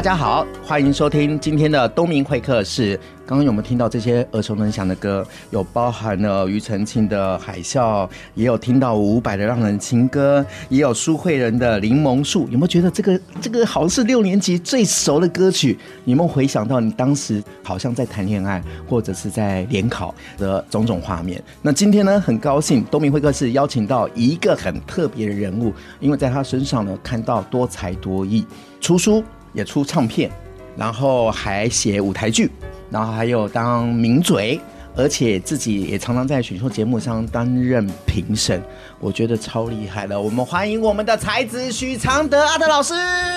大家好，欢迎收听今天的东明会客室。刚刚有没有听到这些耳熟能详的歌？有包含了庾澄庆的《海啸》，也有听到伍佰的《让人情歌》，也有苏慧仁的《柠檬树》。有没有觉得这个这个好像是六年级最熟的歌曲？有没有回想到你当时好像在谈恋爱，或者是在联考的种种画面？那今天呢，很高兴东明会客室邀请到一个很特别的人物，因为在他身上呢，看到多才多艺，出书。也出唱片，然后还写舞台剧，然后还有当名嘴，而且自己也常常在选秀节目上担任评审，我觉得超厉害了。我们欢迎我们的才子许常德阿德老师。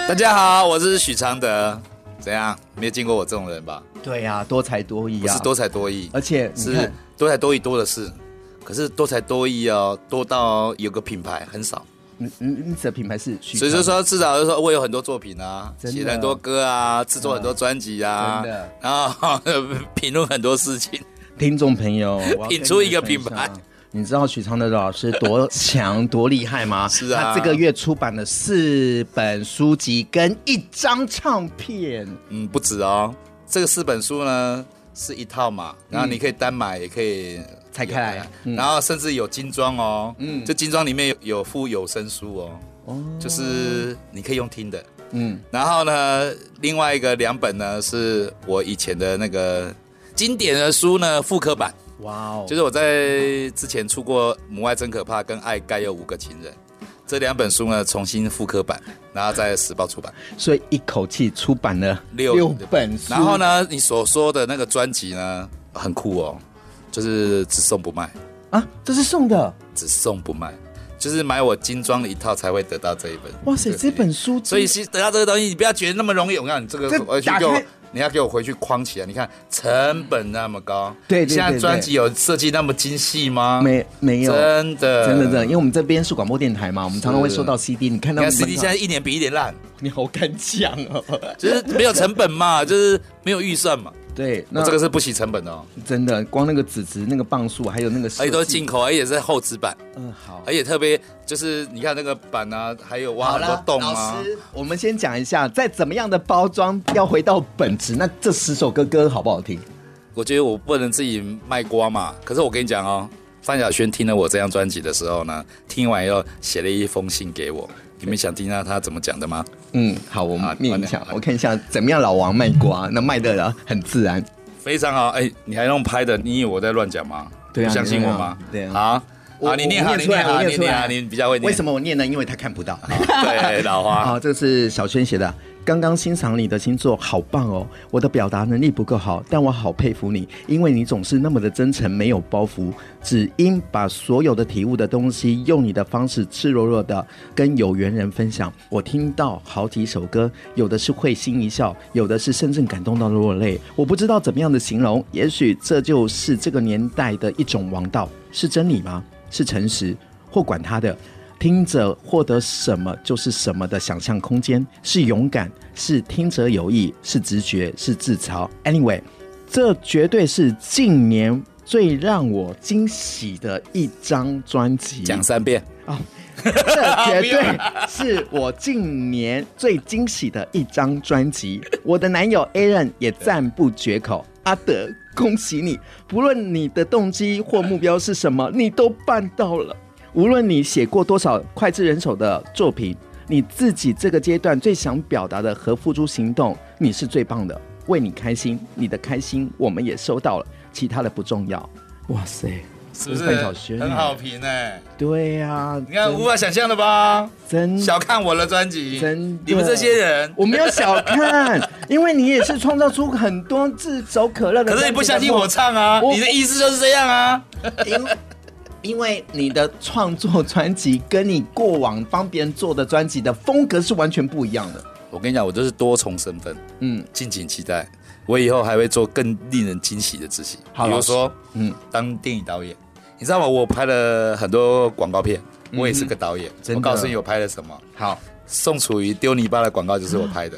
大家好，我是许常德。怎样？没有见过我这种人吧？对呀、啊，多才多艺啊，是多才多艺，而且是多才多艺多的是，可是多才多艺哦，多到有个品牌很少。你你你的品牌是？所以说说至少就是说我有很多作品啊，写很多歌啊，制作很多专辑啊，真的，然后 评论很多事情。听众朋友，品出一个品牌，你知道许昌的老师多强多厉害吗？是啊，他这个月出版了四本书籍跟一张唱片。嗯，不止哦，这个四本书呢是一套嘛，然后你可以单买，也可以。拆开来，然后甚至有精装哦，嗯，这精装里面有有附有声书哦，哦，就是你可以用听的，嗯，然后呢，另外一个两本呢是我以前的那个经典的书呢复刻版，哇哦，就是我在之前出过《母爱真可怕》跟《爱该有五个情人》这两本书呢重新复刻版，然后在时报出版，所以一口气出版了六六本书，然后呢，你所说的那个专辑呢很酷哦。就是只送不卖啊！这是送的，只送不卖，就是买我精装的一套才会得到这一本。哇塞，这本书，所以是得到这个东西，你不要觉得那么容易。我告诉你，这个回去给我，你要给我回去框起来。你看成本那么高，对，现在专辑有设计那么精细吗？没，没有，真的，真的，真的。因为我们这边是广播电台嘛，我们常常会收到 CD。你看到 CD 现在一年比一年烂，你好敢讲哦，就是没有成本嘛，就是没有预算嘛。对，那这个是不惜成本的哦，真的，光那个纸质、那个磅数，还有那个，而且都是进口，而且是厚纸板。嗯，好，而且特别就是你看那个板啊，还有挖很多洞啊。老师，我们先讲一下，在怎么样的包装，要回到本质。那这十首歌歌好不好听？我觉得我不能自己卖瓜嘛。可是我跟你讲哦，范晓萱听了我这张专辑的时候呢，听完以后写了一封信给我。你们想听到他怎么讲的吗？嗯，好，我们念一下，我看一下怎么样。老王卖瓜，那卖的很自然，非常好。哎，你还用拍的？你以为我在乱讲吗？对啊，不相信我吗？对啊。好，好，你念好，你念好，你念好，你比较会念。为什么我念呢？因为他看不到。对，老花。好，这是小轩写的。刚刚欣赏你的星座，好棒哦！我的表达能力不够好，但我好佩服你，因为你总是那么的真诚，没有包袱，只因把所有的体悟的东西，用你的方式赤裸裸的跟有缘人分享。我听到好几首歌，有的是会心一笑，有的是深深感动到落泪。我不知道怎么样的形容，也许这就是这个年代的一种王道，是真理吗？是诚实，或管他的。听者获得什么就是什么的想象空间，是勇敢，是听者有意，是直觉，是自嘲。Anyway，这绝对是近年最让我惊喜的一张专辑。讲三遍啊。哦 这绝对是我近年最惊喜的一张专辑。我的男友 Aaron 也赞不绝口。阿德，恭喜你！不论你的动机或目标是什么，你都办到了。无论你写过多少脍炙人口的作品，你自己这个阶段最想表达的和付诸行动，你是最棒的。为你开心，你的开心我们也收到了，其他的不重要。哇塞！是不是很好评呢？对呀、啊，你看无法想象的吧？真小看我的专辑，真的你们这些人，我没有小看，因为你也是创造出很多炙手可热的。可是你不相信我唱啊？你的意思就是这样啊？因为因为你的创作专辑跟你过往帮别人做的专辑的风格是完全不一样的。我跟你讲，我就是多重身份，嗯，敬请期待。我以后还会做更令人惊喜的事情，比如说，嗯，当电影导演。你知道吗？我拍了很多广告片，我也是个导演。嗯、我告诉你，我拍了什么？好，宋楚瑜丢泥巴的广告就是我拍的，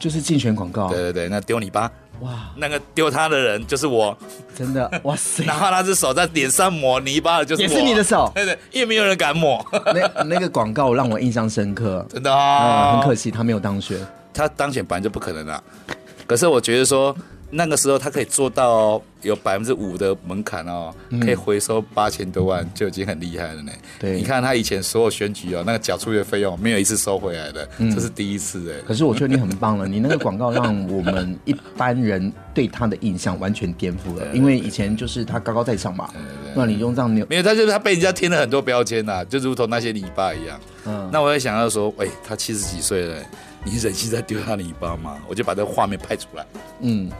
就是竞选广告。对对对，那丢泥巴，哇，那个丢他的人就是我，真的，哇塞！然后那只手在脸上抹泥巴的，就是我，也是你的手。对对，因为没有人敢抹。那那个广告让我印象深刻，真的啊、嗯，很可惜他没有当选。他当选本来就不可能啊，可是我觉得说。那个时候他可以做到有百分之五的门槛哦，可以回收八千多万，就已经很厉害了呢。对，你看他以前所有选举哦，那个缴出的费用没有一次收回来的，这是第一次哎。可是我觉得你很棒了，你那个广告让我们一般人对他的印象完全颠覆了，因为以前就是他高高在上嘛。那你用这样没有，他就是他被人家贴了很多标签呐，就如同那些泥巴一样。嗯，那我也想要说，喂，他七十几岁了，你忍心再丢他尾巴吗？我就把这个画面拍出来。嗯。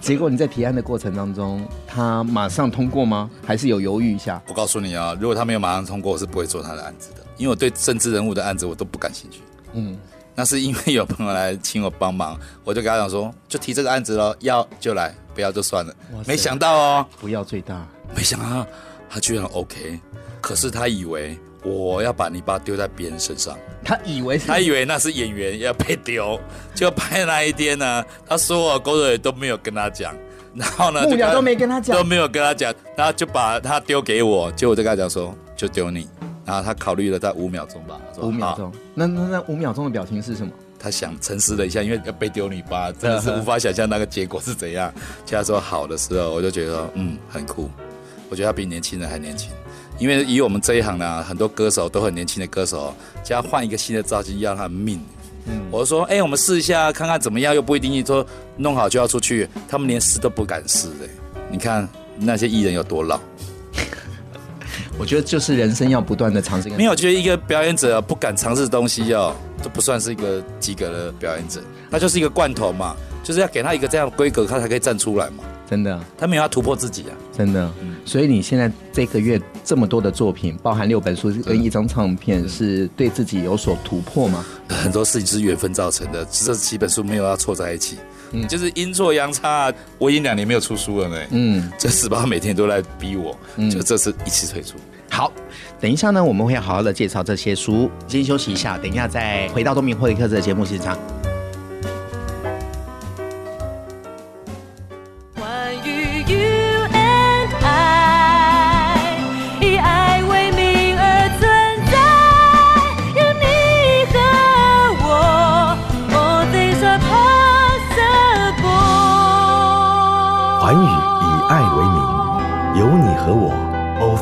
结果你在提案的过程当中，他马上通过吗？还是有犹豫一下？我告诉你啊，如果他没有马上通过，我是不会做他的案子的，因为我对政治人物的案子我都不感兴趣。嗯，那是因为有朋友来请我帮忙，我就跟他讲说，就提这个案子喽，要就来，不要就算了。没想到哦，不要最大，没想到他居然 OK，可是他以为。我要把泥巴丢在别人身上，他以为是他以为那是演员要被丢，就拍那一天呢，他所有工作都没有跟他讲，然后呢，幕僚都没跟他讲，都没有跟他讲，然后就把他丢给我，结果我就跟他讲说，就丢你，然后他考虑了在五秒钟吧，五秒钟，那那那五秒钟的表情是什么？他想沉思了一下，因为要被丢泥巴，真的是无法想象那个结果是怎样。其他说好的时候，我就觉得嗯很酷，我觉得他比年轻人还年轻。因为以我们这一行呢，很多歌手都很年轻的歌手，就要换一个新的造型，要他命。嗯，我说，哎、欸，我们试一下，看看怎么样，又不一定说弄好就要出去。他们连试都不敢试的。你看那些艺人有多老？我觉得就是人生要不断的尝试。没有，我觉得一个表演者不敢尝试的东西哦，都不算是一个及格的表演者。那就是一个罐头嘛，就是要给他一个这样的规格，他才可以站出来嘛。真的，他没有要突破自己啊！真的，嗯，所以你现在这个月这么多的作品，包含六本书跟一张唱片，是对自己有所突破吗？很多事情是缘分造成的，这几本书没有要凑在一起，嗯，就是阴错阳差，我已经两年没有出书了呢，嗯，这十八每天都来逼我，嗯，就这次一起退出。好，等一下呢，我们会好好的介绍这些书，先休息一下，等一下再回到东明会客的节目现场。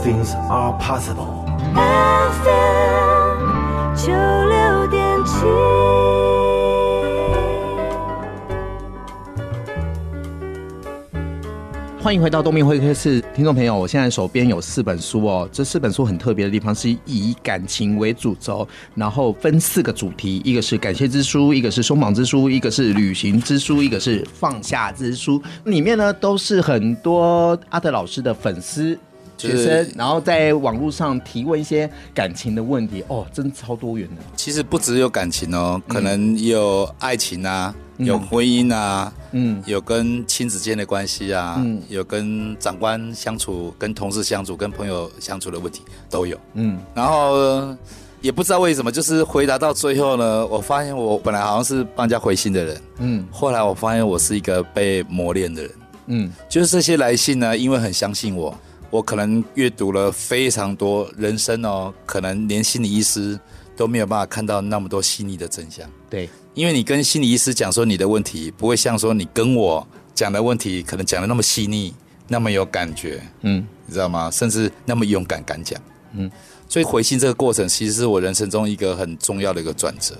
Things are possible. FM 九六点七。欢迎回到东明会客室，听众朋友，我现在手边有四本书哦。这四本书很特别的地方是以感情为主轴，然后分四个主题：一个是感谢之书，一个是松绑之书，一个是旅行之书，一个是放下之书。里面呢都是很多阿德老师的粉丝。学生，然后在网络上提问一些感情的问题，哦，真超多元的。其实不只有感情哦，可能有爱情啊，有婚姻啊，嗯，有跟亲子间的关系啊，嗯，有跟长官相处、跟同事相处、跟朋友相处的问题都有，嗯，然后也不知道为什么，就是回答到最后呢，我发现我本来好像是帮人家回信的人，嗯，后来我发现我是一个被磨练的人，嗯，就是这些来信呢，因为很相信我，我可能阅读了非常多人生哦，可能连心理医师都没有办法看到那么多细腻的真相，对。因为你跟心理医师讲说你的问题，不会像说你跟我讲的问题，可能讲的那么细腻，那么有感觉，嗯，你知道吗？甚至那么勇敢敢讲，嗯，所以回信这个过程，其实是我人生中一个很重要的一个转折，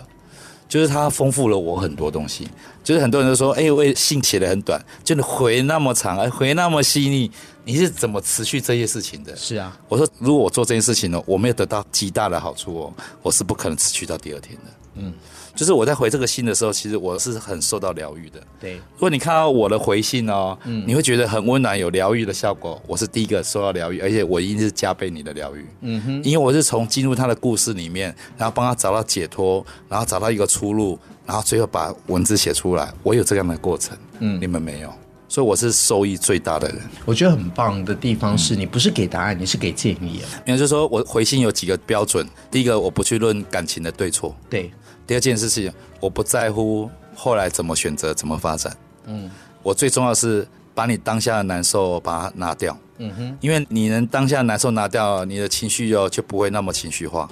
就是它丰富了我很多东西。就是很多人都说，哎，我信写的很短，就你回那么长，哎，回那么细腻，你是怎么持续这些事情的？是啊，我说如果我做这件事情呢，我没有得到极大的好处哦，我是不可能持续到第二天的，嗯。就是我在回这个信的时候，其实我是很受到疗愈的。对，如果你看到我的回信哦，嗯，你会觉得很温暖，有疗愈的效果。我是第一个受到疗愈，而且我一定是加倍你的疗愈。嗯哼，因为我是从进入他的故事里面，然后帮他找到解脱，然后找到一个出路，然后最后把文字写出来。我有这样的过程，嗯，你们没有，所以我是收益最大的人。我觉得很棒的地方是你不是给答案，你是给建议啊。也就是说，我回信有几个标准，第一个我不去论感情的对错，对。第二件事情，我不在乎后来怎么选择、怎么发展。嗯，我最重要的是把你当下的难受把它拿掉。嗯哼，因为你能当下难受拿掉，你的情绪哦就不会那么情绪化。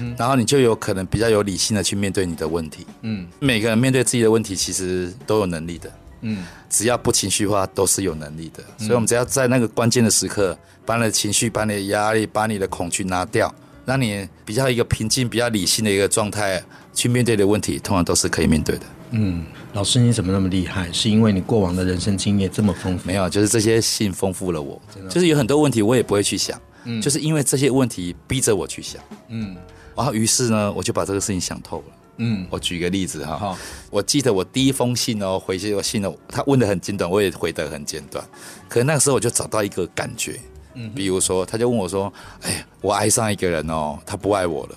嗯，然后你就有可能比较有理性的去面对你的问题。嗯，每个人面对自己的问题其实都有能力的。嗯，只要不情绪化，都是有能力的。所以我们只要在那个关键的时刻，把你的情绪、把你的压力、把你的恐惧拿掉。让你比较一个平静、比较理性的一个状态去面对的问题，通常都是可以面对的。嗯，老师你怎么那么厉害？是因为你过往的人生经验这么丰富？没有，就是这些信丰富了我。真的。就是有很多问题我也不会去想，嗯，就是因为这些问题逼着我去想，嗯，然后于是呢，我就把这个事情想透了。嗯，我举个例子哈，好，我记得我第一封信哦，回去我信了，他问的很简短，我也回得很简短，可是那个时候我就找到一个感觉。嗯比如说，他就问我说：“哎，我爱上一个人哦，他不爱我了，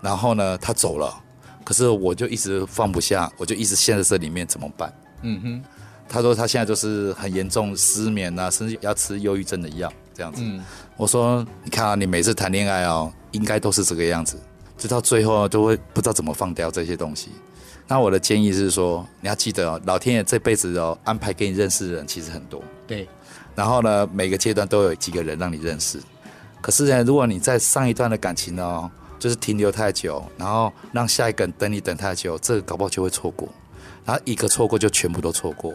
然后呢，他走了，可是我就一直放不下，我就一直陷在这里面，怎么办？”嗯哼，他说他现在就是很严重失眠啊，甚至要吃忧郁症的药这样子。嗯，我说：“你看啊，你每次谈恋爱哦，应该都是这个样子，直到最后都会不知道怎么放掉这些东西。那我的建议是说，你要记得哦，老天爷这辈子哦安排给你认识的人其实很多。对。”然后呢，每个阶段都有几个人让你认识。可是呢，如果你在上一段的感情呢，就是停留太久，然后让下一个人等你等太久，这个搞不好就会错过。然后一个错过就全部都错过。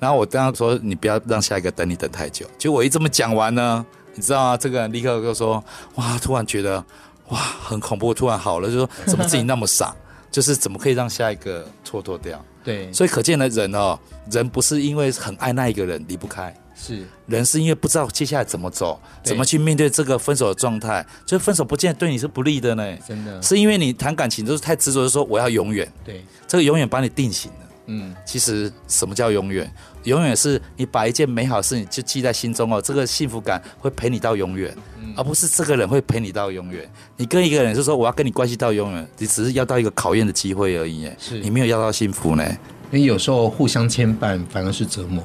然后我刚刚说你不要让下一个等你等太久，就我一这么讲完呢，你知道吗？这个人立刻就说：“哇，突然觉得哇很恐怖，突然好了，就说怎么自己那么傻，就是怎么可以让下一个蹉跎掉？”对，所以可见的人哦，人不是因为很爱那一个人离不开。是人是因为不知道接下来怎么走，怎么去面对这个分手的状态，就是分手不见得对你是不利的呢。真的是因为你谈感情都是太执着，说我要永远。对，这个永远把你定型了。嗯，其实什么叫永远？永远是你把一件美好的事情就记在心中哦，这个幸福感会陪你到永远，嗯，而不是这个人会陪你到永远。你跟一个人是说我要跟你关系到永远，你只是要到一个考验的机会而已。是你没有要到幸福呢。因为有时候互相牵绊反而是折磨。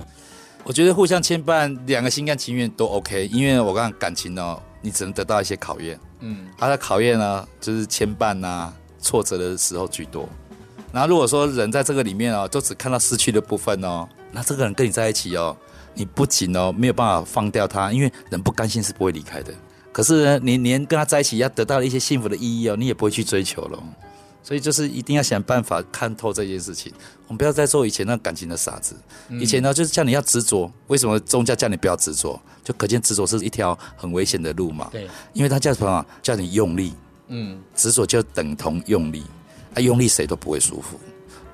我觉得互相牵绊，两个心甘情愿都 OK，因为我刚刚感情哦，你只能得到一些考验，嗯，他的考验呢，就是牵绊啊、挫折的时候居多。然后如果说人在这个里面哦，就只看到失去的部分哦，那这个人跟你在一起哦，你不仅哦没有办法放掉他，因为人不甘心是不会离开的。可是呢，你连跟他在一起要得到一些幸福的意义哦，你也不会去追求了。所以就是一定要想办法看透这件事情，我们不要再做以前那感情的傻子。以前呢，就是叫你要执着，为什么宗教叫你不要执着？就可见执着是一条很危险的路嘛。对，因为他叫什么？叫你用力。嗯，执着就等同用力，啊，用力谁都不会舒服，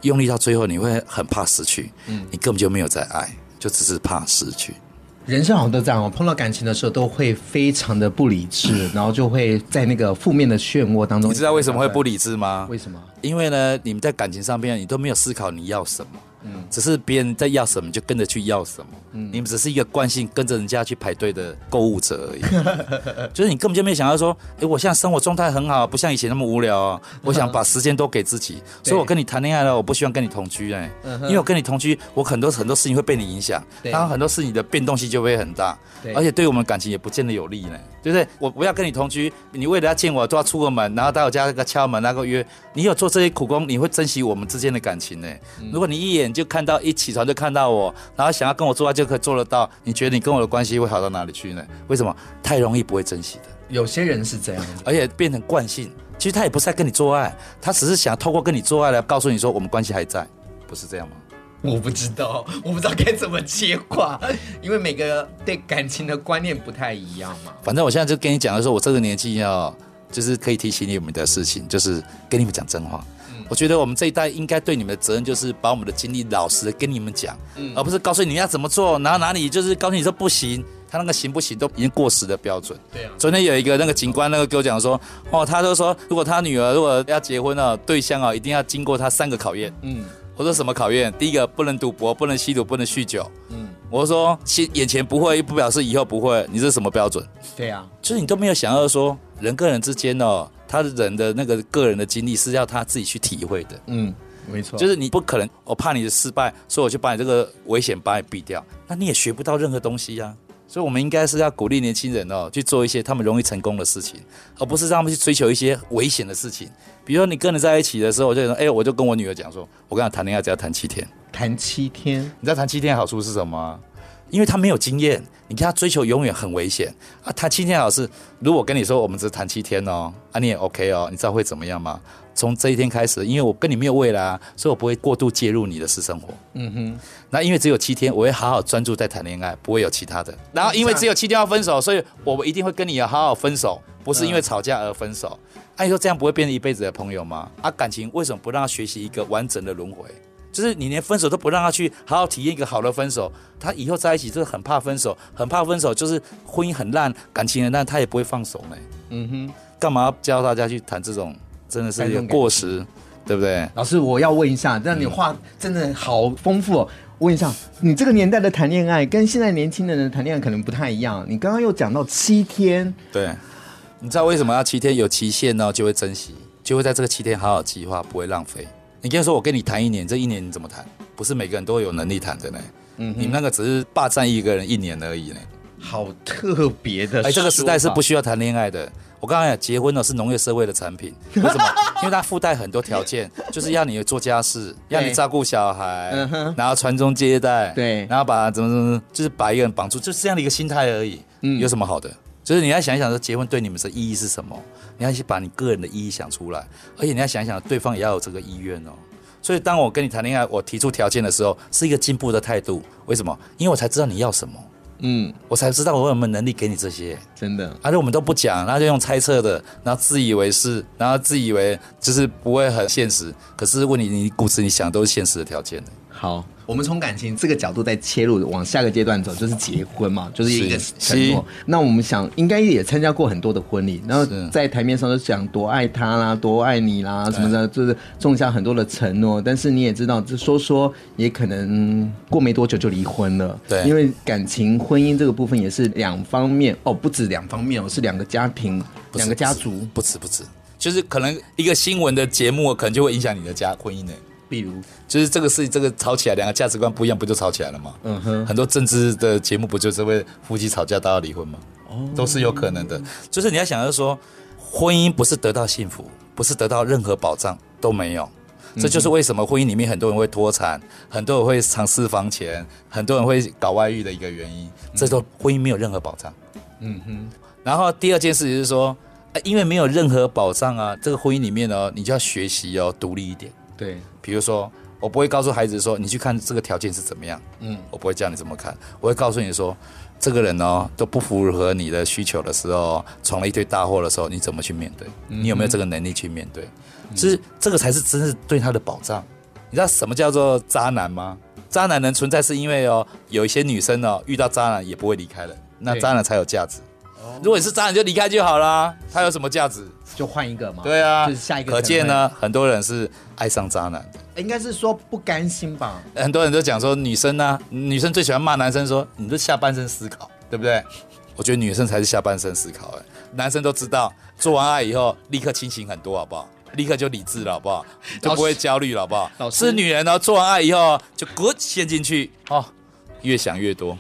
用力到最后你会很怕失去。嗯，你根本就没有在爱，就只是怕失去。人生好像都这样我，碰到感情的时候都会非常的不理智，然后就会在那个负面的漩涡当中。你知道为什么会不理智吗？为什么？因为呢，你们在感情上面你都没有思考你要什么。嗯，只是别人在要什么就跟着去要什么，嗯，你们只是一个惯性跟着人家去排队的购物者而已，就是你根本就没有想到说，哎，我现在生活状态很好，不像以前那么无聊啊，我想把时间都给自己，所以我跟你谈恋爱了，我不希望跟你同居哎，因为我跟你同居，我很多很多事情会被你影响，然后很多事情的变动性就会很大，而且对我们感情也不见得有利呢，对不对？我不要跟你同居，你为了要见我都要出个门，然后到我家那个敲门那个约，你有做这些苦工，你会珍惜我们之间的感情呢。如果你一眼就看到一起床就看到我，然后想要跟我做爱就可以做得到，你觉得你跟我的关系会好到哪里去呢？为什么？太容易不会珍惜的。有些人是这样，而且变成惯性。其实他也不是在跟你做爱，他只是想透过跟你做爱来告诉你说我们关系还在，不是这样吗？我不知道，我不知道该怎么接话，因为每个对感情的观念不太一样嘛。反正我现在就跟你讲的时候，我这个年纪要就是可以提醒你们的事情，就是跟你们讲真话。我觉得我们这一代应该对你们的责任就是把我们的经历老实的跟你们讲，嗯，而不是告诉你们要怎么做，然后哪里就是告诉你说不行，他那个行不行都已经过时的标准。对啊。昨天有一个那个警官那个跟我讲说，哦，他就说如果他女儿如果要结婚了，对象啊一定要经过他三个考验。嗯。我说什么考验？第一个不能赌博，不能吸毒，不能酗酒。嗯。我说现眼前不会不表示以后不会，你这是什么标准？对啊。就是你都没有想要说人跟人之间哦。他的人的那个个人的经历是要他自己去体会的，嗯，没错，就是你不可能，我怕你的失败，所以我就把你这个危险把你避掉，那你也学不到任何东西呀、啊。所以，我们应该是要鼓励年轻人哦，去做一些他们容易成功的事情，而不是让他们去追求一些危险的事情。比如说，你跟人在一起的时候，我就说，哎，我就跟我女儿讲说，我跟她谈恋爱只要谈七天，谈七天，你知道谈七天的好处是什么？因为他没有经验，你跟他追求永远很危险啊！他七天老师，如果跟你说我们只谈七天哦，啊你也 OK 哦，你知道会怎么样吗？从这一天开始，因为我跟你没有未来啊，所以我不会过度介入你的私生活。嗯哼，那因为只有七天，我会好好专注在谈恋爱，不会有其他的。然后因为只有七天要分手，所以我一定会跟你要好好分手，不是因为吵架而分手。按、啊、你说这样不会变成一辈子的朋友吗？啊，感情为什么不让他学习一个完整的轮回？就是你连分手都不让他去好好体验一个好的分手，他以后在一起就是很怕分手，很怕分手，就是婚姻很烂，感情很烂，他也不会放手呢。嗯哼，干嘛要教大家去谈这种，真的是有点过时，对不对？老师，我要问一下，但你话真的好丰富哦。问一下，你这个年代的谈恋爱跟现在年轻人的谈恋爱可能不太一样。你刚刚又讲到七天，对，你知道为什么要七天？有期限呢，就会珍惜，就会在这个七天好好计划，不会浪费。你跟他说，我跟你谈一年，这一年你怎么谈？不是每个人都有能力谈的呢。嗯，你那个只是霸占一个人一年而已呢。好特别的。哎，这个时代是不需要谈恋爱的。我刚才讲，结婚呢是农业社会的产品。为什么？因为它附带很多条件，就是要你做家事，要你照顾小孩，然后传宗接代，对，然后把怎么怎么，就是把一个人绑住，就是这样的一个心态而已。嗯，有什么好的？就是你要想一想，说结婚对你们的意义是什么？你要去把你个人的意义想出来，而且你要想一想，对方也要有这个意愿哦。所以，当我跟你谈恋爱，我提出条件的时候，是一个进步的态度。为什么？因为我才知道你要什么。嗯，我才知道我有没有能力给你这些。真的，而且我们都不讲，然后就用猜测的，然后自以为是，然后自以为就是不会很现实。可是问你，你骨子你想都是现实的条件。好。我们从感情这个角度再切入，往下个阶段走，就是结婚嘛，就是一个承诺。那我们想，应该也参加过很多的婚礼，然后在台面上都讲多爱他啦，多爱你啦，什么的，就是种下很多的承诺。但是你也知道，这说说也可能过没多久就离婚了。对，因为感情婚姻这个部分也是两方面哦，不止两方面哦，是两个家庭、两个家族，不止不止，就是可能一个新闻的节目，可能就会影响你的家婚姻呢。比如，就是这个事情，这个吵起来，两个价值观不一样，不就吵起来了吗？嗯哼，很多政治的节目不就是为夫妻吵架到要离婚吗？哦，都是有可能的。就是你要想要说，婚姻不是得到幸福，不是得到任何保障都没有。这就是为什么婚姻里面很多人会脱产，很多人会藏私房钱，很多人会搞外遇的一个原因。这都婚姻没有任何保障。嗯哼。然后第二件事情是说，因为没有任何保障啊，这个婚姻里面呢，你就要学习哦，独立一点。对，比如说，我不会告诉孩子说，你去看这个条件是怎么样，嗯，我不会叫你怎么看，我会告诉你说，这个人哦都不符合你的需求的时候，闯了一堆大祸的时候，你怎么去面对？你有没有这个能力去面对？其实这个才是真正对他的保障。你知道什么叫做渣男吗？渣男能存在是因为哦，有一些女生哦遇到渣男也不会离开了，那渣男才有价值。如果你是渣男，就离开就好啦。他有什么价值？就换一个嘛。对啊，就是下一个。可见呢，很多人是爱上渣男的。应该是说不甘心吧。很多人都讲说，女生呢，女生最喜欢骂男生说，你这下半身思考，对不对？我觉得女生才是下半身思考。哎，男生都知道，做完爱以后立刻清醒很多，好不好？立刻就理智了，好不好？就不会焦虑了，好不好？是女人呢，做完爱以后就 good 陷进去哦，越想越多。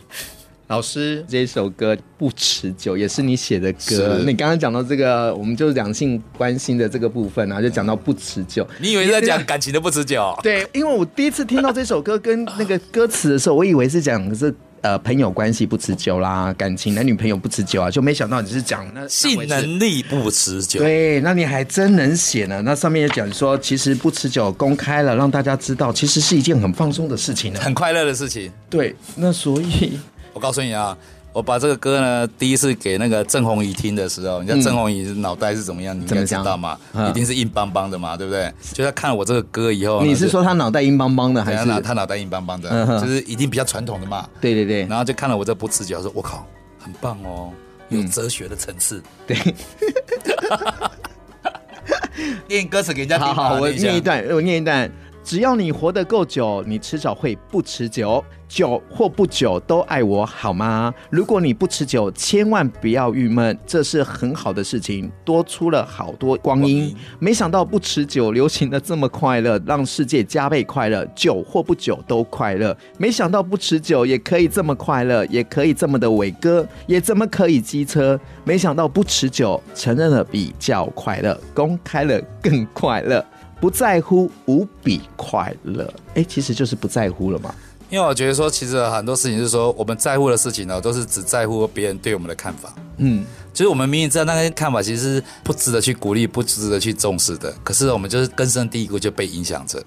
老师，这首歌不持久，也是你写的歌。你刚刚讲到这个，我们就是两性关心的这个部分，然后就讲到不持久。你以为是在讲感情的不持久？对，因为我第一次听到这首歌跟那个歌词的时候，我以为是讲是呃朋友关系不持久啦，感情男女朋友不持久啊，就没想到你是讲那性能力不持久。对，那你还真能写呢。那上面也讲说，其实不持久公开了，让大家知道，其实是一件很放松的事情呢，很快乐的事情。对，那所以。我告诉你啊，我把这个歌呢，第一次给那个郑红怡听的时候，你知道郑弘仪脑袋是怎么样？你应该知道嘛？一定是硬邦邦的嘛，对不对？就他看了我这个歌以后，你是说他脑袋硬邦邦的，还是他脑袋硬邦邦的？就是一定比较传统的嘛。对对对。然后就看了我这不持久，说我靠，很棒哦，有哲学的层次。对。念歌词给人家听。好好，我念一段，我念一段。只要你活得够久，你迟早会不持久。久或不久都爱我好吗？如果你不持久，千万不要郁闷，这是很好的事情，多出了好多光阴。没想到不持久流行的这么快乐，让世界加倍快乐。久或不久都快乐。没想到不持久也可以这么快乐，也可以这么的伟哥，也怎么可以机车？没想到不持久，承认了比较快乐，公开了更快乐。不在乎无比快乐，哎，其实就是不在乎了嘛。因为我觉得说，其实很多事情就是说，我们在乎的事情呢，都是只在乎别人对我们的看法。嗯，就是我们明明知道那个看法其实是不值得去鼓励、不值得去重视的，可是我们就是根深蒂固就被影响着。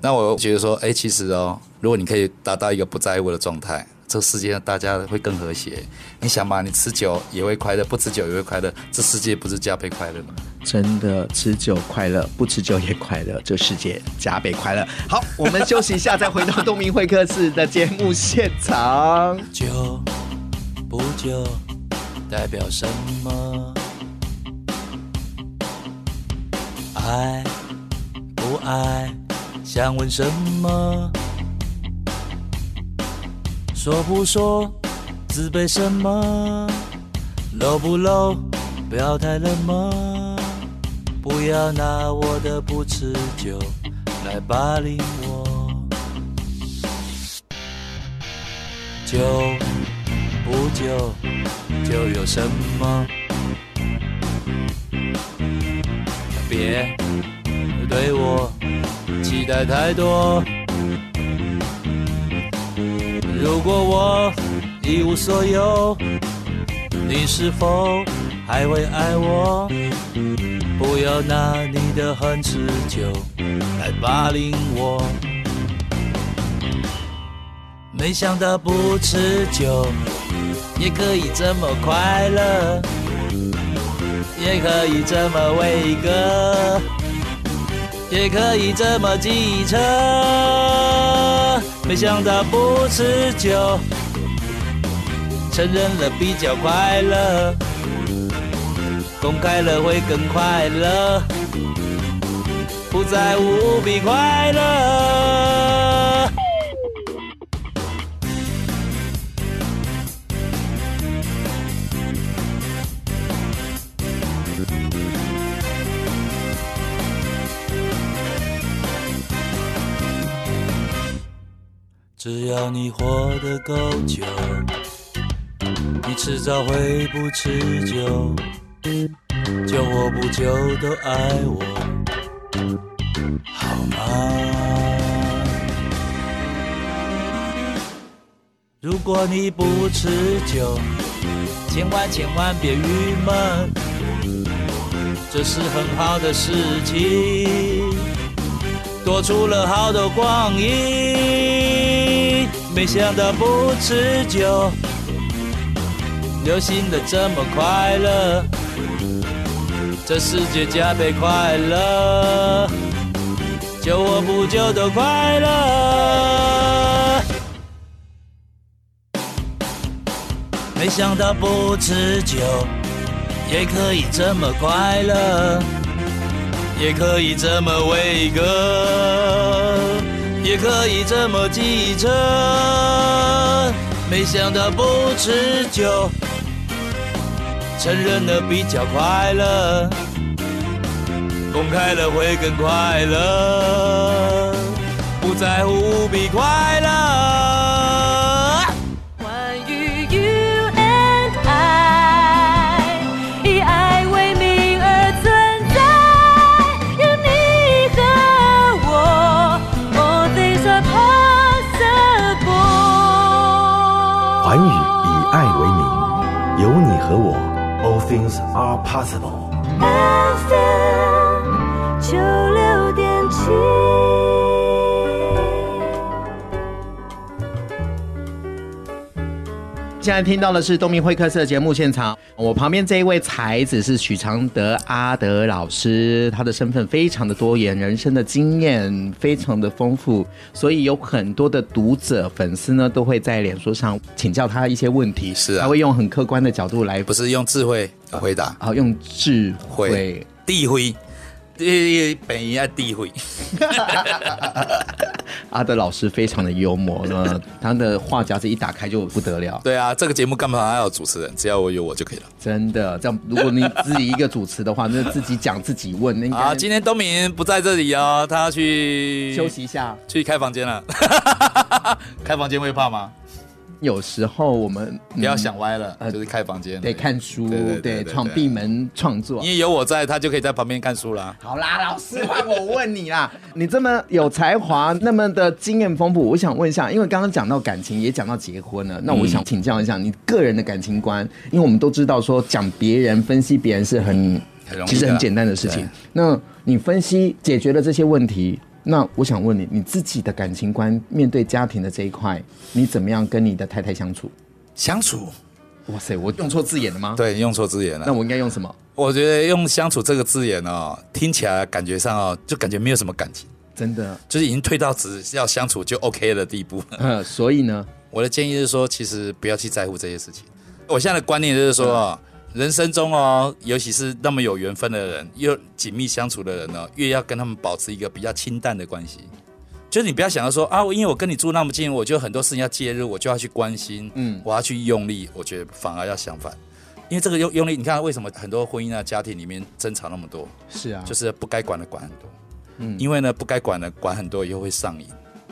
那我觉得说，哎，其实哦，如果你可以达到一个不在乎的状态。这世界上大家会更和谐。你想嘛，你吃酒也会快乐，不吃酒也会快乐，这世界不是加倍快乐吗？真的，吃酒快乐，不吃酒也快乐，这世界加倍快乐。好，我们休息一下，再回到东明会客室的节目现场。酒不久代表什么？爱不爱？想问什么？说不说，自卑什么？low 不 low，不要太冷漠，不要拿我的不持久来霸凌我。久不久就有什么？别对我期待太多。如果我一无所有，你是否还会爱我？不要拿你的很持久来霸凌我。没想到不持久也可以这么快乐，也可以这么伟哥，也可以这么机车。没想到不持久，承认了比较快乐，公开了会更快乐，不再无比快乐。只要你活得够久，你迟早会不持久，久或不久都爱我，好吗？如果你不持久，千万千万别郁闷，这是很好的事情，多出了好多光阴。没想到不持久，流行的这么快乐，这世界加倍快乐，久或不久都快乐。没想到不持久，也可以这么快乐，也可以这么伟哥，可以这么记着。没想到不持久，承认了比较快乐，公开了会更快乐，不在乎比快乐。Are possible。FM 九六点七。现在听到的是东明会客室的节目现场，我旁边这一位才子是许常德阿德老师，他的身份非常的多元，人生的经验非常的丰富，所以有很多的读者粉丝呢都会在脸书上请教他一些问题，是啊，他会用很客观的角度来，不是用智慧。回答，啊，用智慧，智慧。第本应该诋毁。阿德老师非常的幽默，那他的话匣子一打开就不得了。对啊，这个节目干嘛还要有主持人？只要我有我就可以了。真的，这样如果你自己一个主持的话，那自己讲自己问。那啊，今天东明不在这里哦，他要去休息一下，去开房间了。开房间会怕吗？有时候我们不要想歪了，就是开房间得看书，对，闯闭门创作。因为有我在，他就可以在旁边看书啦。好啦，老师，换我问你啦，你这么有才华，那么的经验丰富，我想问一下，因为刚刚讲到感情，也讲到结婚了，那我想请教一下你个人的感情观，因为我们都知道说讲别人、分析别人是很，其实很简单的事情。那你分析解决了这些问题？那我想问你，你自己的感情观，面对家庭的这一块，你怎么样跟你的太太相处？相处？哇塞，我用错字眼了吗？对，用错字眼了。那我应该用什么？我觉得用“相处”这个字眼哦，听起来感觉上哦，就感觉没有什么感情。真的，就是已经退到只要相处就 OK 的地步。嗯，所以呢，我的建议是说，其实不要去在乎这些事情。我现在的观念就是说人生中哦，尤其是那么有缘分的人，又紧密相处的人呢，越要跟他们保持一个比较清淡的关系。就是你不要想到说啊，因为我跟你住那么近，我就很多事情要介入，我就要去关心，嗯，我要去用力。我觉得反而要相反，因为这个用用力，你看为什么很多婚姻啊、家庭里面争吵那么多？是啊，就是不该管的管很多，嗯，因为呢不该管的管很多以后会上瘾，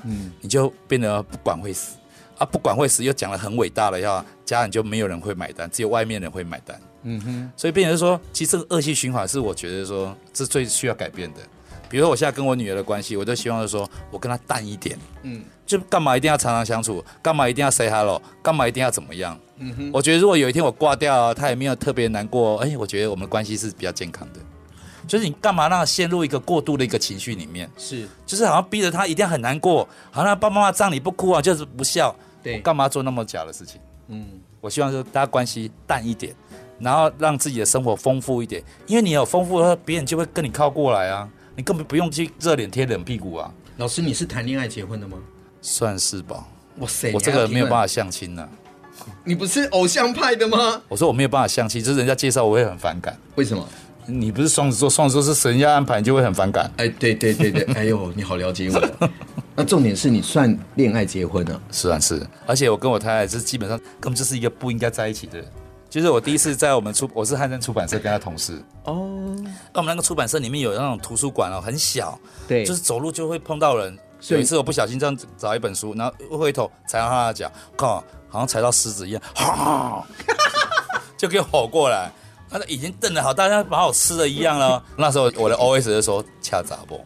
嗯，你就变得不管会死啊，不管会死又讲了很伟大了，要，家人就没有人会买单，只有外面人会买单。嗯哼，所以变成说，其实这个恶性循环是我觉得说是最需要改变的。比如说我现在跟我女儿的关系，我都希望是说我跟她淡一点，嗯，就干嘛一定要常常相处，干嘛一定要 say hello，干嘛一定要怎么样？嗯哼，我觉得如果有一天我挂掉，她也没有特别难过，哎，我觉得我们的关系是比较健康的。就是你干嘛让她陷入一个过度的一个情绪里面？是，就是好像逼着她一定要很难过，好像爸爸妈妈葬礼不哭啊，就是不孝。对，干嘛做那么假的事情？嗯，我希望说大家关系淡一点。然后让自己的生活丰富一点，因为你有丰富的话，别人就会跟你靠过来啊，你根本不用去热脸贴冷屁股啊。老师，你是谈恋爱结婚的吗？算是吧。哇塞，我这个没有办法相亲呢、啊。你不是偶像派的吗？我说我没有办法相亲，就是人家介绍我会很反感。为什么？你不是双子座，双子座是神家安排，你就会很反感。哎，对对对对，哎呦，你好了解我。那重点是你算恋爱结婚了？啊是，而且我跟我太太是基本上根本就是一个不应该在一起的人。就是我第一次在我们出，我是汉森出版社跟他同事哦。那我们那个出版社里面有那种图书馆哦，很小，对，就是走路就会碰到人。有一次我不小心这样找一本书，然后一回头踩到他的脚，靠，好像踩到狮子一样，哈，就给我吼过来。他已经瞪得好大，家把我吃了一样了。那时候我的 OS 就说恰杂不，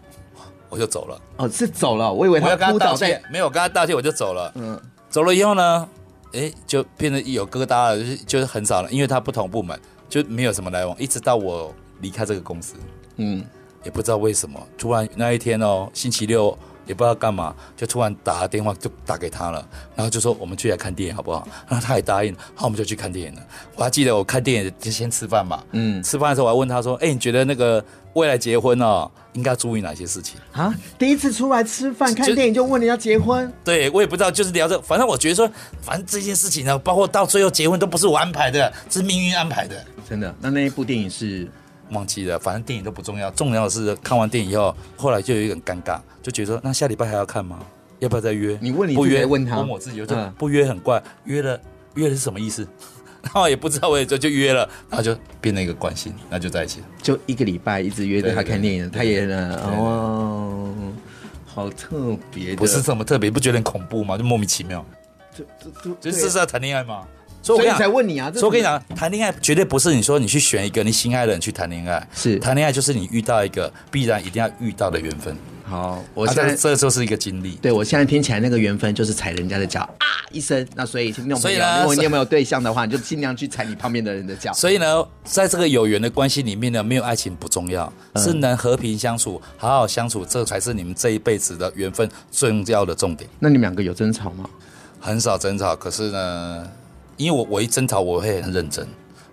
我就走了。哦，是走了，我以为他要跟他道歉，没有跟他道歉，我就走了。嗯，走了以后呢？哎，就变得有疙瘩了，就是就是很少了，因为他不同部门就没有什么来往，一直到我离开这个公司，嗯，也不知道为什么，突然那一天哦，星期六也不知道干嘛，就突然打个电话就打给他了，然后就说我们去来看电影好不好？然后他也答应，好，我们就去看电影了。我还记得我看电影就先吃饭嘛，嗯，吃饭的时候我还问他说，哎，你觉得那个未来结婚哦？应该注意哪些事情啊？第一次出来吃饭看电影就问人家结婚？对，我也不知道，就是聊着，反正我觉得说，反正这件事情呢，包括到最后结婚都不是我安排的，是命运安排的。真的。那那一部电影是忘记了，反正电影都不重要，重要的是看完电影以后，后来就有一个很尴尬，就觉得说那下礼拜还要看吗？要不要再约？你问你不约？问他？问我自己，就不约很怪，约了约了是什么意思？然后也不知道，我也就就约了，然后就变了一个关系，那就在一起了。就一个礼拜一直约着他看电影，他也哦，好特别，不是这么特别，不觉得很恐怖吗？就莫名其妙，就就就就是在谈恋爱吗？所以我才问你啊！所以我跟你讲，谈恋爱绝对不是你说你去选一个你心爱的人去谈恋爱，是谈恋爱就是你遇到一个必然一定要遇到的缘分。好，我现在这就是一个经历。对，我现在听起来那个缘分就是踩人家的脚啊一声。那所以听众朋友，如果你有没有对象的话，你就尽量去踩你旁边的人的脚。所以呢，在这个有缘的关系里面呢，没有爱情不重要，是能和平相处、好好相处，这才是你们这一辈子的缘分重要的重点。那你们两个有争吵吗？很少争吵，可是呢，因为我我一争吵我会很认真，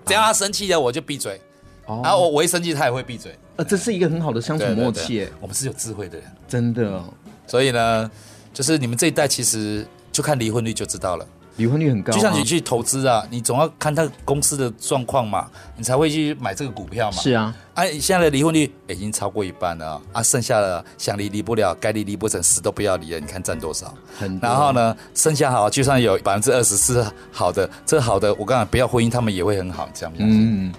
只要他生气了我就闭嘴。哦，然后我我一生气，他也会闭嘴。呃，这是一个很好的相处默契。对对对，我们是有智慧的人，真的哦。所以呢，就是你们这一代其实就看离婚率就知道了，离婚率很高啊。就像你去投资啊，你总要看他公司的状况嘛，你才会去买这个股票嘛。是啊，哎，现在的离婚率已经超过一半了啊，剩下的想离离不了，该离离不成，死都不要离了。你看占多少？然后呢，剩下好，就算有百分之二十是好的，这好的，我刚才不要婚姻，他们也会很好，这样。嗯。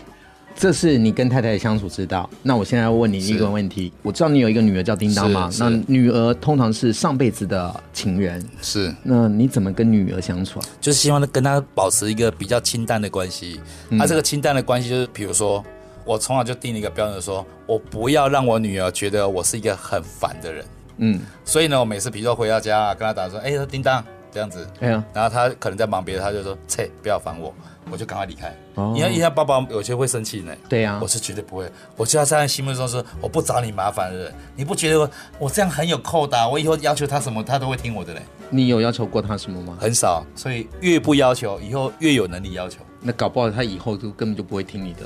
这是你跟太太的相处之道。那我现在要问你一个问题，我知道你有一个女儿叫叮当吗？那女儿通常是上辈子的情人，是。那你怎么跟女儿相处啊？就是希望跟她保持一个比较清淡的关系。那、嗯啊、这个清淡的关系就是，比如说，我从小就定了一个标准说，说我不要让我女儿觉得我是一个很烦的人。嗯。所以呢，我每次比如说回到家，跟她打说：“哎，叮当，这样子。”哎呀。然后她可能在忙别的，她就说：“切，不要烦我。”我就赶快离开。哦，因为因为爸爸有些会生气呢。对呀，我是绝对不会。我就要在心目中说，我不找你麻烦的人。你不觉得我我这样很有扣打？我以后要求他什么，他都会听我的嘞。你有要求过他什么吗？很少，所以越不要求，以后越有能力要求。那搞不好他以后就根本就不会听你的。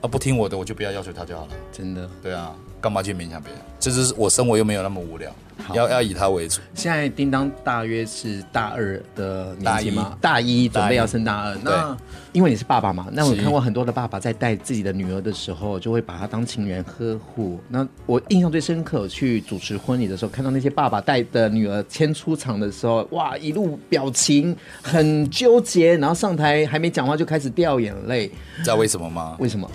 啊，不听我的，我就不要要求他就好了。真的？对啊，干嘛去勉强别人？就是我生活又没有那么无聊。要要以他为主。现在叮当大约是大二的年纪吗？大一准备要升大二。那因为你是爸爸嘛，那我看过很多的爸爸在带自己的女儿的时候，就会把她当情人呵护。那我印象最深刻，去主持婚礼的时候，看到那些爸爸带的女儿牵出场的时候，哇，一路表情很纠结，然后上台还没讲话就开始掉眼泪。知道为什么吗？为什么？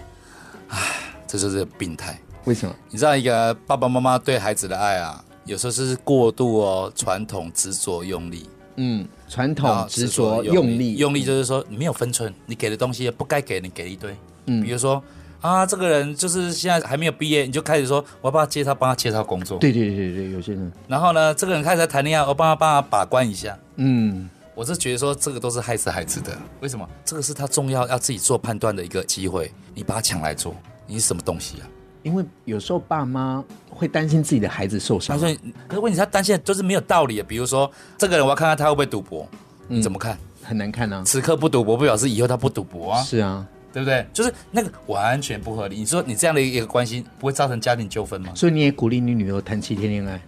唉，这就是病态。为什么？你知道一个爸爸妈妈对孩子的爱啊？有时候是过度哦，传统执着用力。嗯，传统执着用力，用力就是说你没有分寸，你给的东西不该给，你给一堆。嗯，比如说啊，这个人就是现在还没有毕业，你就开始说我要帮他介绍，帮他介绍工作。对对对对，有些人。然后呢，这个人开始谈恋爱，我帮他帮他把关一下。嗯，我是觉得说这个都是害死孩子的。为什么？这个是他重要要自己做判断的一个机会，你把他抢来做，你是什么东西啊？因为有时候爸妈会担心自己的孩子受伤，他说可是问题他担心的都是没有道理的。比如说，这个人我要看看他会不会赌博，你怎么看？很难看啊。此刻不赌博，不表示以后他不赌博啊。是啊，对不对？就是那个完全不合理。你说你这样的一个关系不会造成家庭纠纷吗？所以你也鼓励你女儿谈七天恋爱。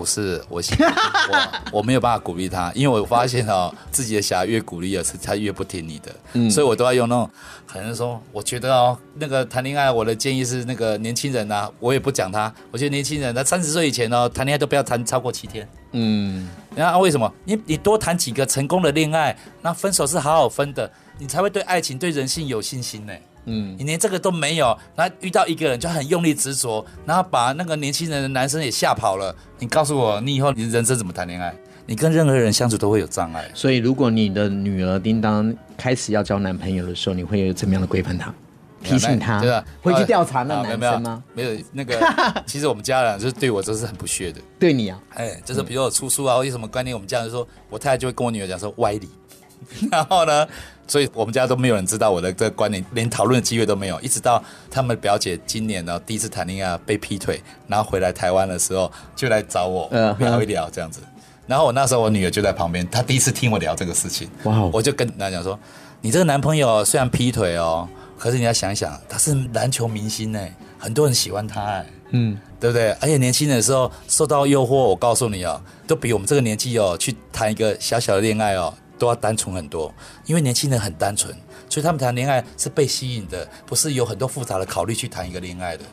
不是我，我我没有办法鼓励他，因为我发现哦，自己的小孩越鼓励的是他越不听你的，嗯，所以我都要用那种，可能说，我觉得哦，那个谈恋爱，我的建议是那个年轻人呐、啊，我也不讲他，我觉得年轻人他三十岁以前哦，谈恋爱都不要谈超过七天，嗯，那为什么？你你多谈几个成功的恋爱，那分手是好好分的，你才会对爱情、对人性有信心呢。嗯，你连这个都没有，然后遇到一个人就很用力执着，然后把那个年轻人的男生也吓跑了。你告诉我，你以后你人生怎么谈恋爱？你跟任何人相处都会有障碍。所以，如果你的女儿叮当开始要交男朋友的时候，你会有怎么样的规范她？提醒他？对吧？会去调查那男生吗？没有，没有那个。其实我们家人就是对我都是很不屑的。对你啊？哎，就是比如我出书啊，或者什么观念，我们家人说，我太太就会跟我女儿讲说歪理。然后呢，所以我们家都没有人知道我的这个观念，连讨论的机会都没有。一直到他们表姐今年呢第一次谈恋爱被劈腿，然后回来台湾的时候，就来找我 聊一聊这样子。然后我那时候我女儿就在旁边，她第一次听我聊这个事情。哇！我就跟她讲说：“你这个男朋友虽然劈腿哦，可是你要想想，他是篮球明星哎，很多人喜欢他哎，嗯，对不对？而且年轻的时候受到诱惑，我告诉你哦，都比我们这个年纪哦去谈一个小小的恋爱哦。”都要单纯很多，因为年轻人很单纯，所以他们谈恋爱是被吸引的，不是有很多复杂的考虑去谈一个恋爱的。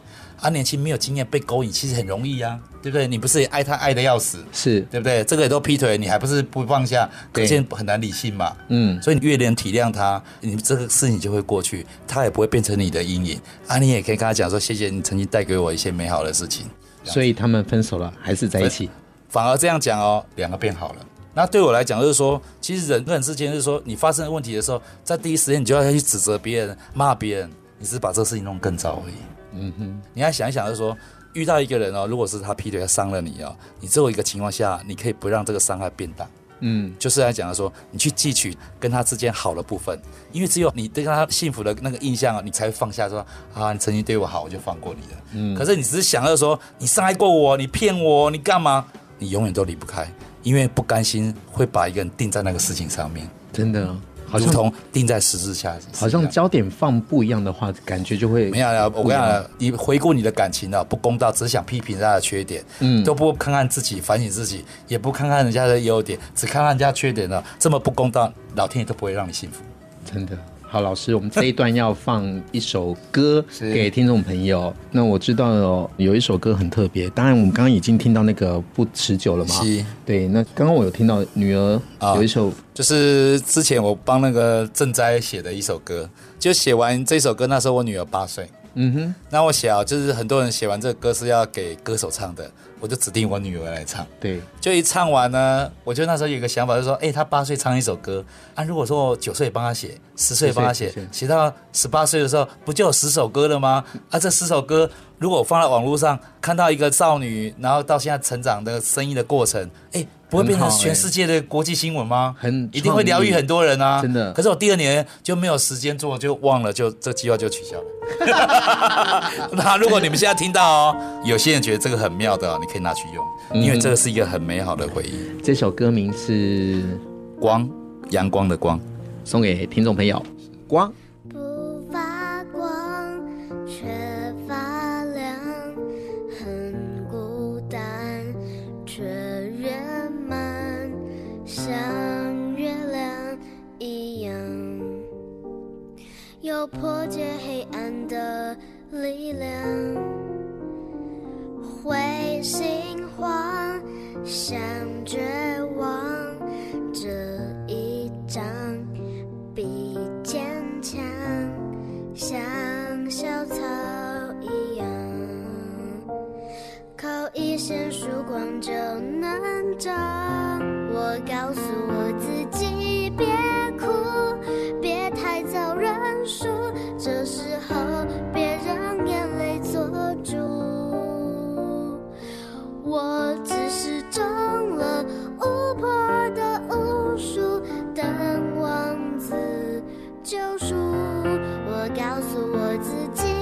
啊，年轻没有经验被勾引，其实很容易啊，对不对？你不是也爱他爱的要死，是对不对？这个也都劈腿，你还不是不放下？可见很难理性嘛。嗯，所以你越能体谅他，你这个事情就会过去，他也不会变成你的阴影。啊，你也可以跟他讲说，谢谢你曾经带给我一些美好的事情。所以他们分手了，还是在一起？反而这样讲哦，两个变好了。那对我来讲，就是说，其实人跟人之间，就是说，你发生问题的时候，在第一时间你就要去指责别人、骂别人，你只是把这个事情弄更糟而已。嗯哼，你要想一想，就是说，遇到一个人哦，如果是他劈腿，他伤了你哦，你只有一个情况下，你可以不让这个伤害变大。嗯，就是来讲的说，你去汲取跟他之间好的部分，因为只有你对他幸福的那个印象，你才会放下说啊，你曾经对我好，我就放过你了。嗯，可是你只是想要说，你伤害过我，你骗我，你干嘛？你永远都离不开，因为不甘心会把一个人定在那个事情上面。真的。好像如同定在十字架，好像焦点放不一样的话，感觉就会没有了。我跟你讲，你回顾你的感情啊，不公道，只想批评人家的缺点，嗯，都不看看自己，反省自己，也不看看人家的优点，只看看人家缺点呢，这么不公道，老天爷都不会让你幸福，真的。好，老师，我们这一段要放一首歌给听众朋友。那我知道有一首歌很特别，当然我们刚刚已经听到那个不持久了嘛。是。对，那刚刚我有听到女儿有一首，就是之前我帮那个赈灾写的一首歌，就写完这首歌，那时候我女儿八岁。嗯哼。那我写啊，就是很多人写完这个歌是要给歌手唱的。我就指定我女儿来唱，对，就一唱完呢，我就那时候有个想法，就是说，哎、欸，她八岁唱一首歌，啊，如果说我九岁帮她写，十岁帮她写，写到十八岁的时候，不就有十首歌了吗？啊，这十首歌，如果我放在网络上，看到一个少女，然后到现在成长的生意的过程，哎、欸。不会变成全世界的国际新闻吗？很一定会疗愈很多人啊！真的。可是我第二年就没有时间做，就忘了，就这计划就取消了。那如果你们现在听到哦，有些人觉得这个很妙的，你可以拿去用，因为这个是一个很美好的回忆。嗯、这首歌名是《光》，阳光的光，送给听众朋友。光。有破解黑暗的力量，会心慌，像绝望，这一张比坚强，像小草一样，靠一线曙光就能长。我告诉我自己，我只是中了巫婆的巫术，等王子救赎。我告诉我自己，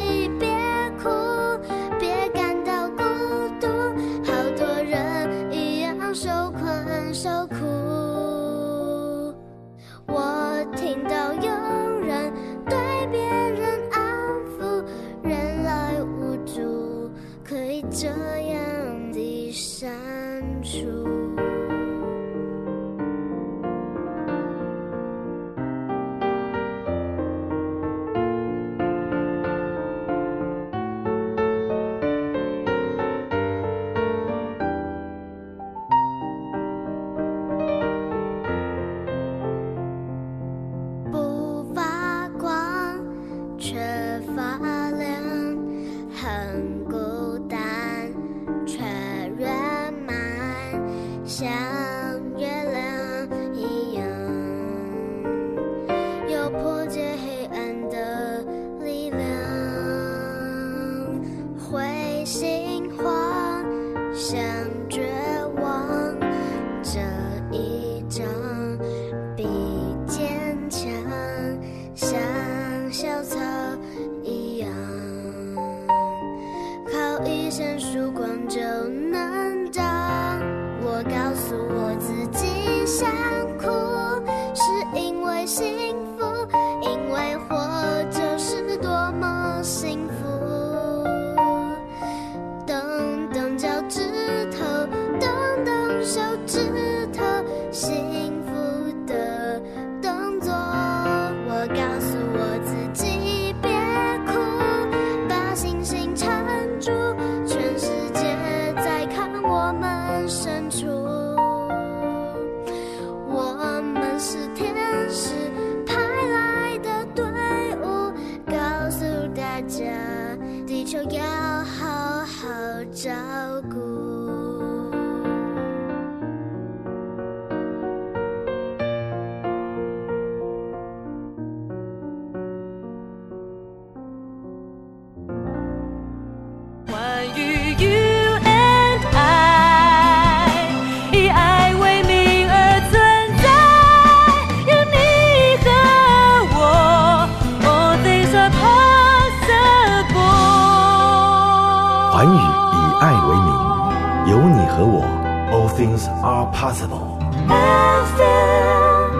possible。FM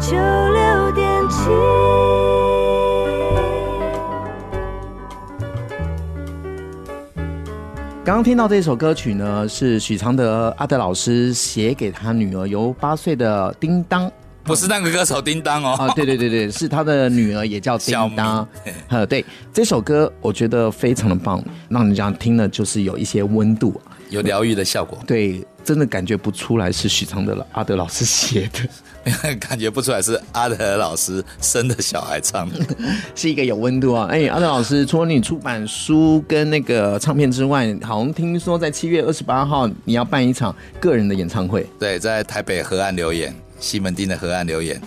九六点七。刚刚听到这首歌曲呢，是许常德阿德老师写给他女儿，由八岁的叮当。不是那个歌手叮当哦，啊，对对对对，是他的女儿也叫叮当。呃，对，这首歌我觉得非常的棒，让人家听了就是有一些温度，有疗愈的效果。对，真的感觉不出来是许昌的阿德老师写的，感觉不出来是阿德老师生的小孩唱的，是一个有温度啊。哎，阿德老师，除了你出版书跟那个唱片之外，好像听说在七月二十八号你要办一场个人的演唱会，对，在台北河岸留言。西门町的河岸留言，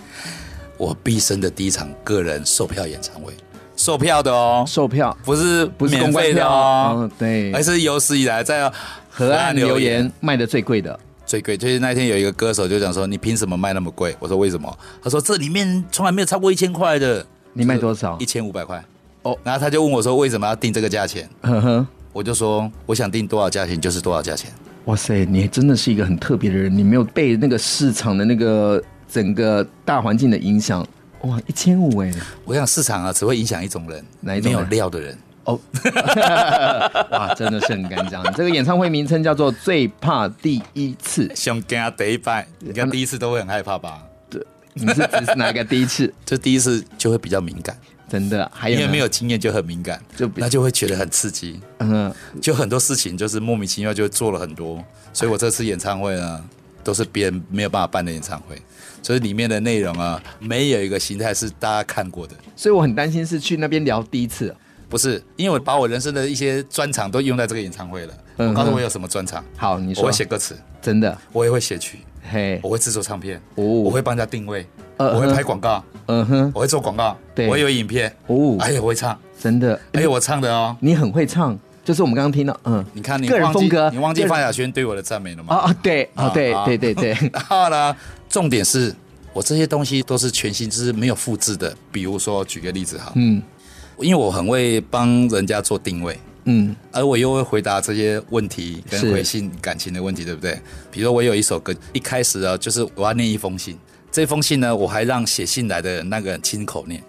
我毕生的第一场个人售票演唱会，售票的哦，售票。不是不是免费的哦，哦，对，而是有史以来在河岸留言卖的最贵的，最贵。就是那天有一个歌手就讲说，你凭什么卖那么贵？我说为什么？他说这里面从来没有超过一千块的，你卖多少？一千五百块。哦，然后他就问我说，为什么要定这个价钱？呵呵，我就说我想定多少价钱就是多少价钱。哇塞，你真的是一个很特别的人，你没有被那个市场的那个整个大环境的影响。哇，一千五哎！我想市场啊，只会影响一种人，哪一种？没有料的人。哦，哇，真的是很敢讲。这个演唱会名称叫做《最怕第一次》，想跟他第一拜，你看第一次都会很害怕吧？对，你是指是哪个第一次？就第一次就会比较敏感。真的，还有因为没有经验就很敏感，就那就会觉得很刺激。嗯，就很多事情就是莫名其妙就做了很多，所以我这次演唱会呢，都是别人没有办法办的演唱会，所以里面的内容啊，没有一个形态是大家看过的。所以我很担心是去那边聊第一次，不是，因为我把我人生的一些专长都用在这个演唱会了。我告诉我有什么专长？好，你说。我会写歌词，真的，我也会写曲，嘿，我会制作唱片，哦。我会帮人家定位。我会拍广告，嗯哼，我会做广告，对，我有影片，哦，哎呀，我会唱，真的，哎呦，我唱的哦，你很会唱，就是我们刚刚听到，嗯，你看你个人风格，你忘记范晓萱对我的赞美了吗？啊啊，对，啊对对对对，然后呢，重点是我这些东西都是全新，就是没有复制的。比如说，举个例子哈，嗯，因为我很会帮人家做定位，嗯，而我又会回答这些问题跟回信感情的问题，对不对？比如说我有一首歌，一开始啊，就是我要念一封信。这封信呢，我还让写信来的那个人亲口念，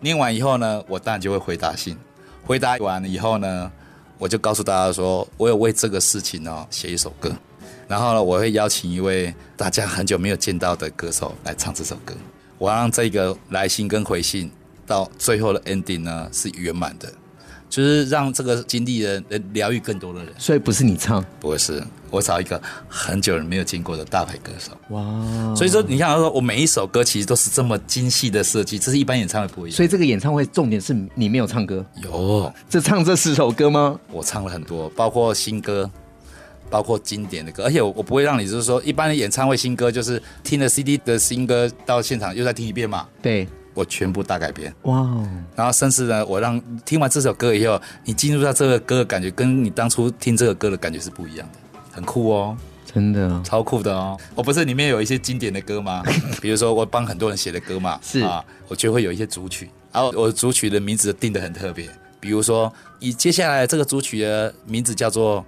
念完以后呢，我当然就会回答信。回答完了以后呢，我就告诉大家说，我有为这个事情哦写一首歌，然后呢，我会邀请一位大家很久没有见到的歌手来唱这首歌。我要让这个来信跟回信到最后的 ending 呢是圆满的。就是让这个经历人能疗愈更多的人，所以不是你唱，不是我找一个很久人没有见过的大牌歌手。哇！所以说你看，他说我每一首歌其实都是这么精细的设计，这是一般演唱会不一样。所以这个演唱会重点是你没有唱歌，有这唱这十首歌吗？我唱了很多，包括新歌，包括经典的歌，而且我我不会让你就是说一般的演唱会新歌就是听了 CD 的新歌到现场又再听一遍嘛？对。我全部大改编。哇然后甚至呢，我让听完这首歌以后，你进入到这个歌的感觉，跟你当初听这个歌的感觉是不一样的，很酷哦，真的。超酷的哦。我不是里面有一些经典的歌吗？比如说我帮很多人写的歌嘛，是。啊，我就会有一些组曲，然后我组曲的名字定的很特别，比如说以接下来这个组曲的名字叫做《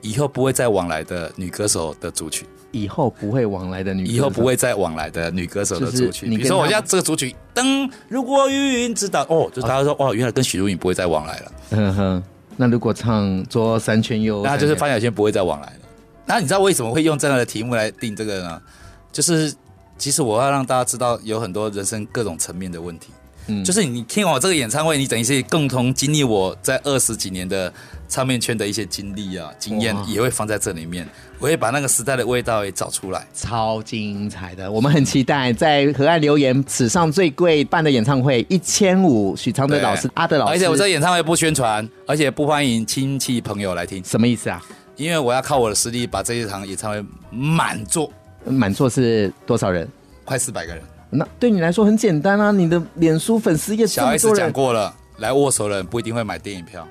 以后不会再往来的女歌手的组曲》。以后不会往来的女，以后不会再往来的女歌手的组曲。比如说，我家这个组曲，噔，如果云知道，哦，就是大家说，哦，原来跟许茹芸不会再往来了。嗯哼，那如果唱左三圈右，那就是范晓萱不会再往来了。那你知道为什么会用这样的题目来定这个呢？就是其实我要让大家知道，有很多人生各种层面的问题。嗯，就是你听完我这个演唱会，你等于是共同经历我在二十几年的唱片圈的一些经历啊、经验，也会放在这里面。我会把那个时代的味道也找出来，超精彩的。我们很期待在河岸留言史上最贵办的演唱会，一千五，许昌德老师、阿德老师。而且我这演唱会不宣传，而且不欢迎亲戚朋友来听。什么意思啊？因为我要靠我的实力把这一场演唱会满座。满座是多少人？快四百个人。那对你来说很简单啊，你的脸书粉丝页小 S 讲过了，来握手的人不一定会买电影票，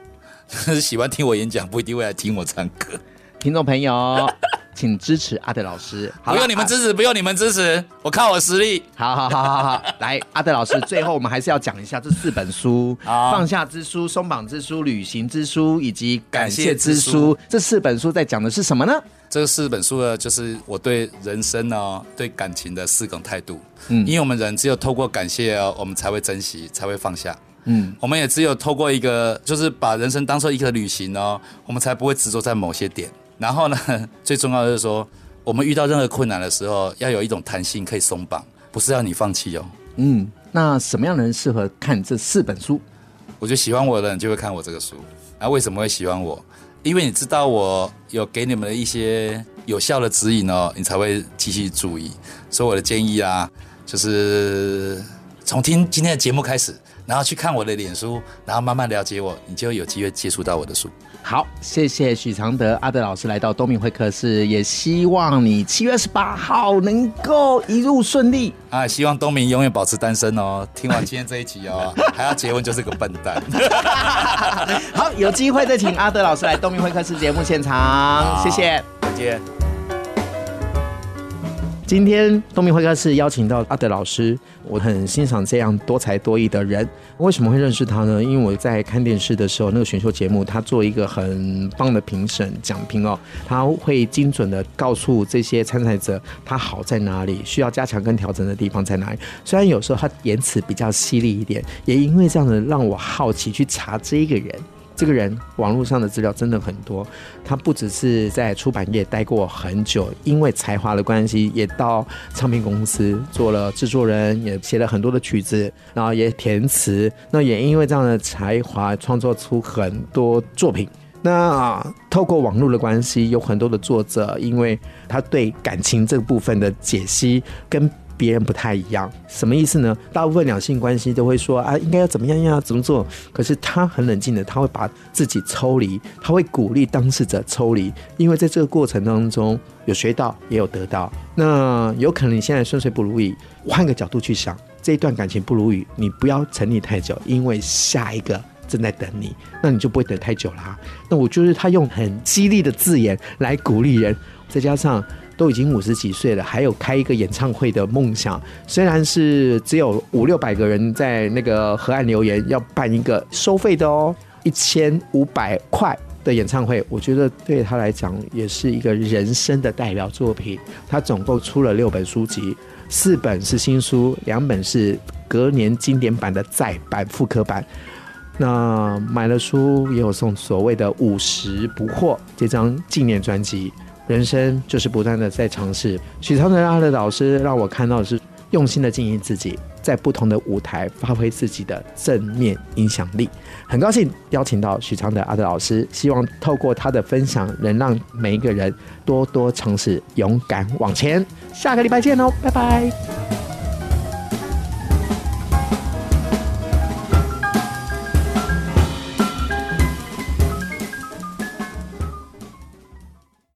喜欢听我演讲不一定会来听我唱歌。听众朋友，请支持阿德老师。不用你们支持，不用你们支持，我靠我实力。好好好好好，来，阿德老师，最后我们还是要讲一下这四本书：放下之书、松绑之书、旅行之书以及感谢之书。这四本书在讲的是什么呢？这四本书呢，就是我对人生呢、对感情的四种态度。嗯，因为我们人只有透过感谢哦，我们才会珍惜，才会放下。嗯，我们也只有透过一个，就是把人生当做一个旅行哦，我们才不会执着在某些点。然后呢，最重要的是说，我们遇到任何困难的时候，要有一种弹性可以松绑，不是要你放弃哦。嗯，那什么样的人适合看这四本书？我觉得喜欢我的人就会看我这个书。啊，为什么会喜欢我？因为你知道我有给你们的一些有效的指引哦，你才会继续注意。所以我的建议啊，就是从听今天的节目开始。然后去看我的脸书，然后慢慢了解我，你就有机会接触到我的书。好，谢谢许常德阿德老师来到东明会客室，也希望你七月二十八号能够一路顺利啊！希望东明永远保持单身哦。听完今天这一集哦，还要结婚就是个笨蛋。好，有机会再请阿德老师来东明会客室节目现场，好谢谢，再见。今天东明会客室邀请到阿德老师，我很欣赏这样多才多艺的人。为什么会认识他呢？因为我在看电视的时候，那个选秀节目，他做一个很棒的评审讲评哦，他会精准的告诉这些参赛者他好在哪里，需要加强跟调整的地方在哪里。虽然有时候他言辞比较犀利一点，也因为这样的让我好奇去查这个人。这个人网络上的资料真的很多，他不只是在出版业待过很久，因为才华的关系，也到唱片公司做了制作人，也写了很多的曲子，然后也填词。那也因为这样的才华，创作出很多作品。那啊，透过网络的关系，有很多的作者，因为他对感情这个部分的解析跟。别人不太一样，什么意思呢？大部分两性关系都会说啊，应该要怎么样呀，怎么做？可是他很冷静的，他会把自己抽离，他会鼓励当事者抽离，因为在这个过程当中有学到，也有得到。那有可能你现在顺遂不如意，换个角度去想，这一段感情不如意，你不要沉溺太久，因为下一个正在等你，那你就不会等太久啦。那我就是他用很激励的字眼来鼓励人，再加上。都已经五十几岁了，还有开一个演唱会的梦想。虽然是只有五六百个人在那个河岸留言，要办一个收费的哦，一千五百块的演唱会，我觉得对他来讲也是一个人生的代表作品。他总共出了六本书籍，四本是新书，两本是隔年经典版的再版复刻版。那买了书也有送所谓的五十不惑这张纪念专辑。人生就是不断的在尝试。许昌的阿德老师让我看到的是用心的经营自己，在不同的舞台发挥自己的正面影响力。很高兴邀请到许昌的阿德老师，希望透过他的分享，能让每一个人多多尝试，勇敢往前。下个礼拜见哦，拜拜。